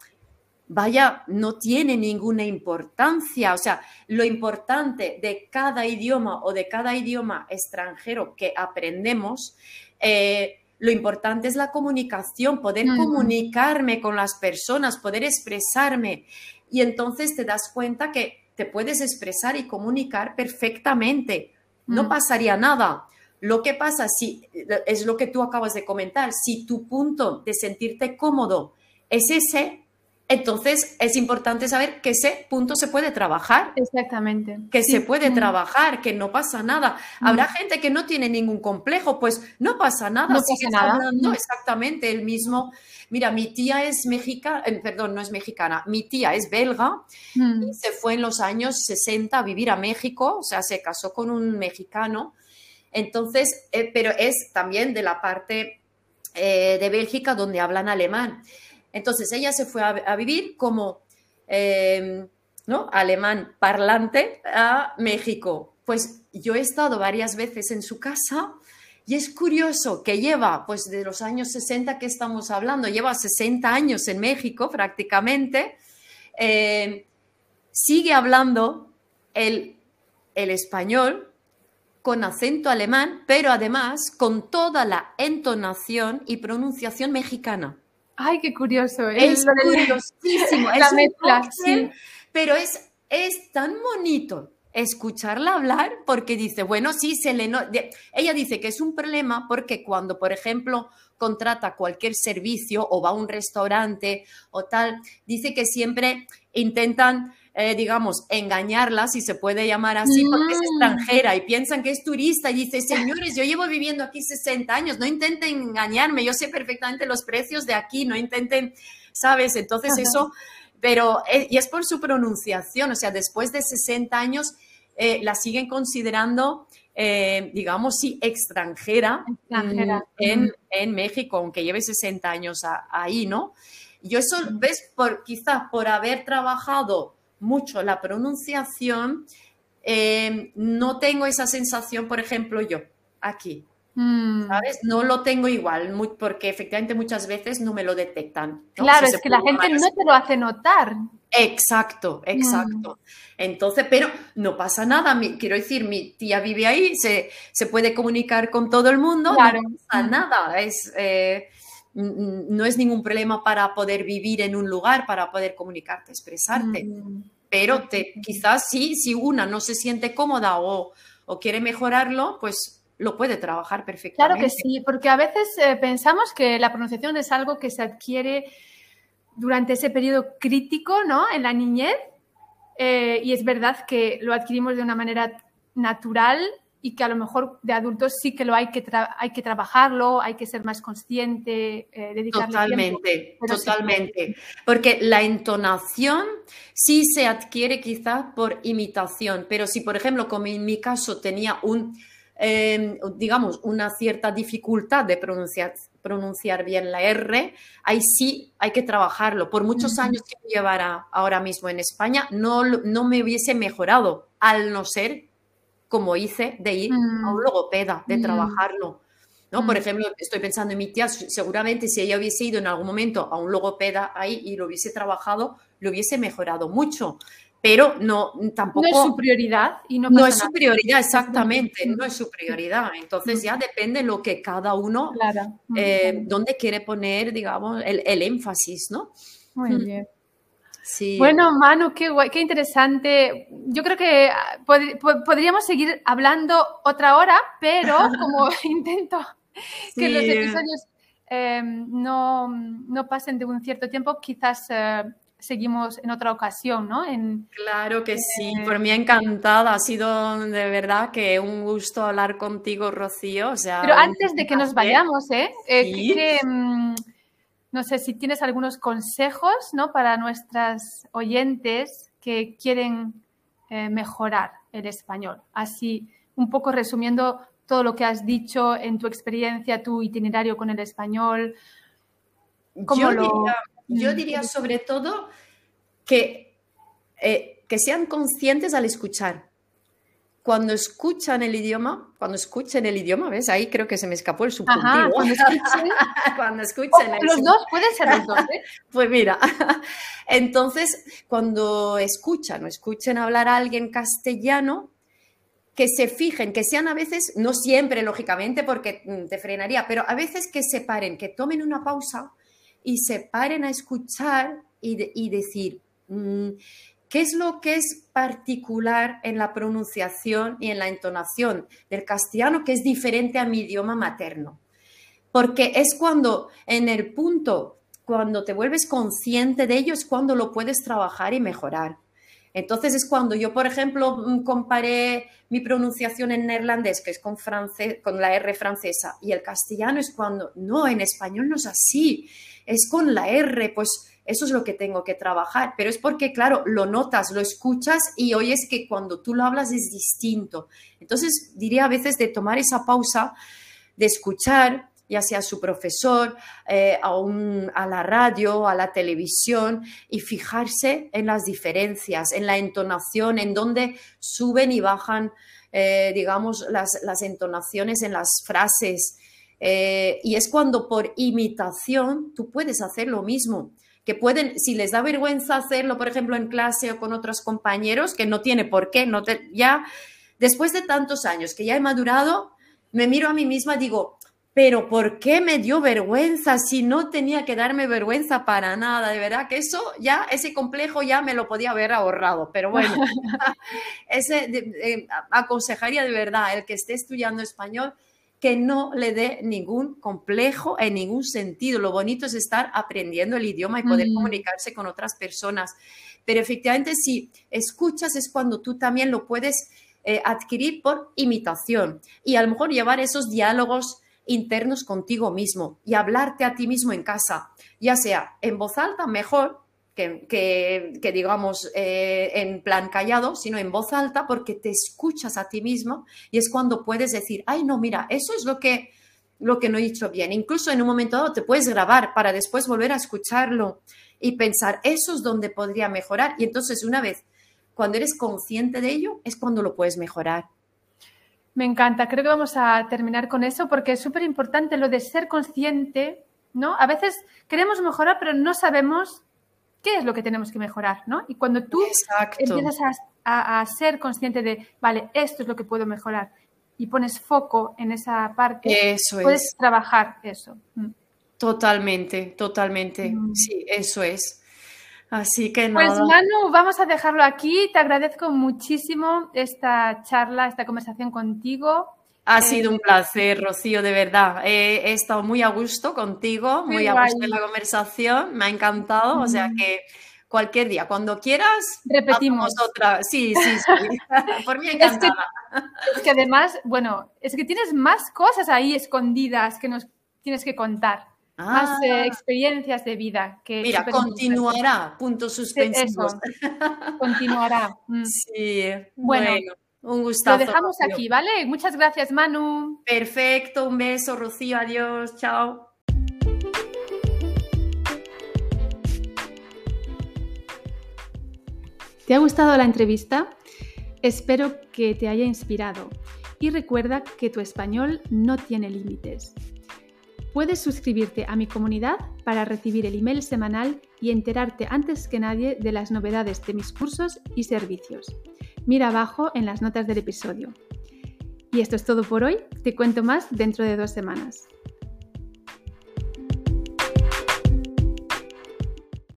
Speaker 2: vaya, no tiene ninguna importancia. O sea, lo importante de cada idioma o de cada idioma extranjero que aprendemos, eh, lo importante es la comunicación, poder comunicarme con las personas, poder expresarme. Y entonces te das cuenta que te puedes expresar y comunicar perfectamente. No mm. pasaría nada. Lo que pasa si es lo que tú acabas de comentar, si tu punto de sentirte cómodo es ese, entonces es importante saber que ese punto se puede trabajar.
Speaker 1: Exactamente.
Speaker 2: Que se puede trabajar, que no pasa nada. Habrá gente que no tiene ningún complejo, pues no pasa nada.
Speaker 1: No pasa nada.
Speaker 2: exactamente el mismo. Mira, mi tía es mexicana, eh, perdón, no es mexicana, mi tía es belga y se fue en los años 60 a vivir a México, o sea, se casó con un mexicano. Entonces, eh, pero es también de la parte eh, de Bélgica donde hablan alemán. Entonces ella se fue a, vivir como em, ¿no? alemán parlante a México. Pues yo he estado varias veces en su casa y es curioso que lleva, pues de los años 60 que estamos hablando, lleva 60 años en México prácticamente, em, sigue hablando el, el español con acento alemán, pero además con toda la entonación y pronunciación mexicana.
Speaker 1: Ay, qué curioso.
Speaker 2: ¿eh? Es curiosísimo. *laughs* es mezcla, Pero es, es tan bonito escucharla hablar porque dice, bueno, sí, se le... Ella dice que es un problema porque cuando, por ejemplo, contrata cualquier servicio o va a un restaurante o tal, dice que siempre intentan eh, digamos, engañarla, si se puede llamar así, porque es mm. extranjera y piensan que es turista y dice, *laughs* señores, yo llevo viviendo aquí 60 años, no intenten engañarme, yo sé perfectamente los precios de aquí, no intenten, ¿sabes? Entonces eso, pero, eh, y es por su pronunciación, o sea, después de 60 años eh, la siguen considerando... digamos, sí, extranjera, En, en, México, aunque lleve 60 años ahí, ¿no? Yo eso, ¿ves? Por, quizás por haber trabajado mucho la pronunciación, eh, no tengo esa sensación, por ejemplo, yo aquí. Mm. ¿Sabes? No lo tengo igual, porque efectivamente muchas veces no me lo detectan.
Speaker 1: Claro, es que la gente no te lo hace notar.
Speaker 2: Exacto, exacto. Mm. Entonces, pero no pasa nada. quiero decir, mi tía vive ahí, se, se puede comunicar con todo el mundo, no pasa mm. nada. Es, eh, no es ningún problema para poder vivir en un lugar, para poder comunicarte, expresarte pero te, quizás sí, si una no se siente cómoda o, quiere mejorarlo, pues lo puede trabajar perfectamente.
Speaker 1: Claro que sí, porque a veces eh, pensamos que la pronunciación es algo que se adquiere durante ese periodo crítico, ¿no? En la niñez. Eh, y es verdad que lo adquirimos de una manera natural y que a lo mejor de adultos sí que lo hay que, hay que trabajarlo, hay que ser más consciente, eh, dedicarle
Speaker 2: Totalmente, totalmente. Porque la entonación sí se adquiere quizás por imitación, pero si por ejemplo, como en mi caso tenía un, em, digamos, una cierta dificultad de pronunciar, pronunciar bien la R, ahí sí hay que trabajarlo. Por muchos años que llevara ahora mismo en España, no, no me hubiese mejorado, al no ser como hice de ir a un mm. logopeda, de mm. trabajarlo. ¿no? Por mm. ejemplo, estoy pensando en mi tía, seguramente si ella hubiese ido en algún momento a un logopeda ahí y lo hubiese trabajado, lo hubiese mejorado mucho. Pero no, tampoco...
Speaker 1: No es su prioridad y no
Speaker 2: No es su prioridad, exactamente, no es su prioridad. Entonces ya depende lo que cada uno, eh, dónde quiere poner, digamos, el, el énfasis, ¿no?
Speaker 1: Muy bien. Bueno, Manu, qué, qué interesante. Yo creo que ah, podríamos seguir hablando otra hora, pero *laughs* como *laughs* intento que los episodios em, no, no, pasen de un cierto tiempo, quizás eh, seguimos en otra ocasión, ¿no? En,
Speaker 2: claro que sí, eh, por mí encantada. Ha sido de verdad que un gusto hablar contigo, Rocío. O sea,
Speaker 1: pero antes de que nos vayamos, ¿eh? eh mm, no sé si tienes algunos consejos ¿no? para nuestras oyentes que quieren eh, mejorar el español? Así, un poco resumiendo todo lo que has dicho en tu experiencia, tu itinerario con el español.
Speaker 2: yo, diría, yo mm. diría sobre todo que, eh, que sean conscientes al escuchar cuando escuchan el idioma, cuando escuchen el idioma, ¿ves? Ahí creo que se me escapó el subjuntivo.
Speaker 1: cuando *laughs* escuchen.
Speaker 2: cuando escuchen
Speaker 1: los dos, pueden ser los dos, ¿eh? *laughs*
Speaker 2: Pues mira, *laughs* entonces, cuando escuchan o escuchen hablar a alguien castellano, que se fijen, que sean a veces, no siempre, lógicamente, porque mm, te frenaría, pero a veces que se paren, que tomen una pausa y se paren a escuchar y, decir, mm, ¿Qué es lo que es particular en la pronunciación y en la entonación del castellano que es diferente a mi idioma materno? Porque es cuando en el punto, cuando te vuelves consciente de ello, es cuando lo puedes trabajar y mejorar. Entonces es cuando yo, por ejemplo, mm, comparé mi pronunciación en neerlandés, que es con, francés, con la R francesa, y el castellano es cuando, no, en español no es así, es con la R, pues eso es lo que tengo que trabajar, pero es porque, claro, lo notas, lo escuchas y oyes que cuando tú lo hablas es distinto. Entonces, diría a veces de tomar esa pausa, de escuchar, ya sea a su profesor, eh, a, a, la radio, a la televisión, y fijarse en las diferencias, en la entonación, en dónde suben y bajan, eh, digamos, las, las, entonaciones en las frases. Eh, y es cuando por imitación tú puedes hacer lo mismo que pueden, si les da vergüenza hacerlo, por ejemplo, en clase o con otros compañeros, que no tiene por qué, no te, ya después de tantos años que ya he madurado, me miro a mí misma y digo, pero ¿por qué me dio vergüenza si no tenía que darme vergüenza para nada? De verdad que eso ya, ese complejo ya me lo podía haber ahorrado, pero bueno, *laughs* ese aconsejaría de verdad el que esté estudiando español que no le dé ningún complejo en ningún sentido. Lo bonito es estar aprendiendo el idioma y poder comunicarse con otras personas. Pero efectivamente, si escuchas es cuando tú también lo puedes eh, adquirir por imitación y a lo mejor llevar esos diálogos internos contigo mismo y hablarte a ti mismo en casa, ya sea en voz alta, mejor, que, digamos eh, en plan callado, sino en voz alta porque te escuchas a ti mismo y es cuando puedes decir, ay, no, mira, eso es lo que, lo que no he dicho bien. Incluso en un momento dado te puedes grabar para después volver a escucharlo y pensar, eso es donde podría mejorar. Y entonces una vez, cuando eres consciente de ello, es cuando lo puedes mejorar.
Speaker 1: Me encanta, creo que vamos a terminar con eso porque es súper importante lo de ser consciente, ¿no? A veces queremos mejorar, pero no sabemos qué es lo que tenemos que mejorar, ¿no? Y cuando tú empiezas a, ser consciente de, vale, esto es lo que puedo mejorar y pones foco en esa parte, puedes trabajar eso.
Speaker 2: Mm. Totalmente, totalmente. Mm. Sí, eso es. Así que
Speaker 1: Pues Manu, vamos a dejarlo aquí. Te agradezco muchísimo esta charla, esta conversación contigo.
Speaker 2: Ha sido un placer, Rocío, de verdad. he estado muy a gusto contigo, muy, a gusto en la conversación, me ha encantado, o sea que cualquier día, cuando quieras,
Speaker 1: repetimos
Speaker 2: otra. Sí, sí, sí. *laughs* Por mí encantada.
Speaker 1: Es que, además, bueno, es que tienes más cosas ahí escondidas que nos tienes que contar. Más eh, ah. experiencias de vida. Que
Speaker 2: Mira, continuará, puntos suspensivos. *laughs*
Speaker 1: continuará.
Speaker 2: Mm. Sí, bueno un gusto.
Speaker 1: Lo dejamos aquí, ¿vale? Muchas gracias, Manu.
Speaker 2: Perfecto, un beso, Rocío, adiós, chao.
Speaker 1: ¿Te ha gustado la entrevista? Espero que te haya inspirado y recuerda que tu español no tiene límites. Puedes suscribirte a mi comunidad para recibir el email semanal y enterarte antes que nadie de las novedades de mis cursos y servicios mira abajo en las notas del episodio. Y esto es todo por hoy, te cuento más dentro de dos semanas.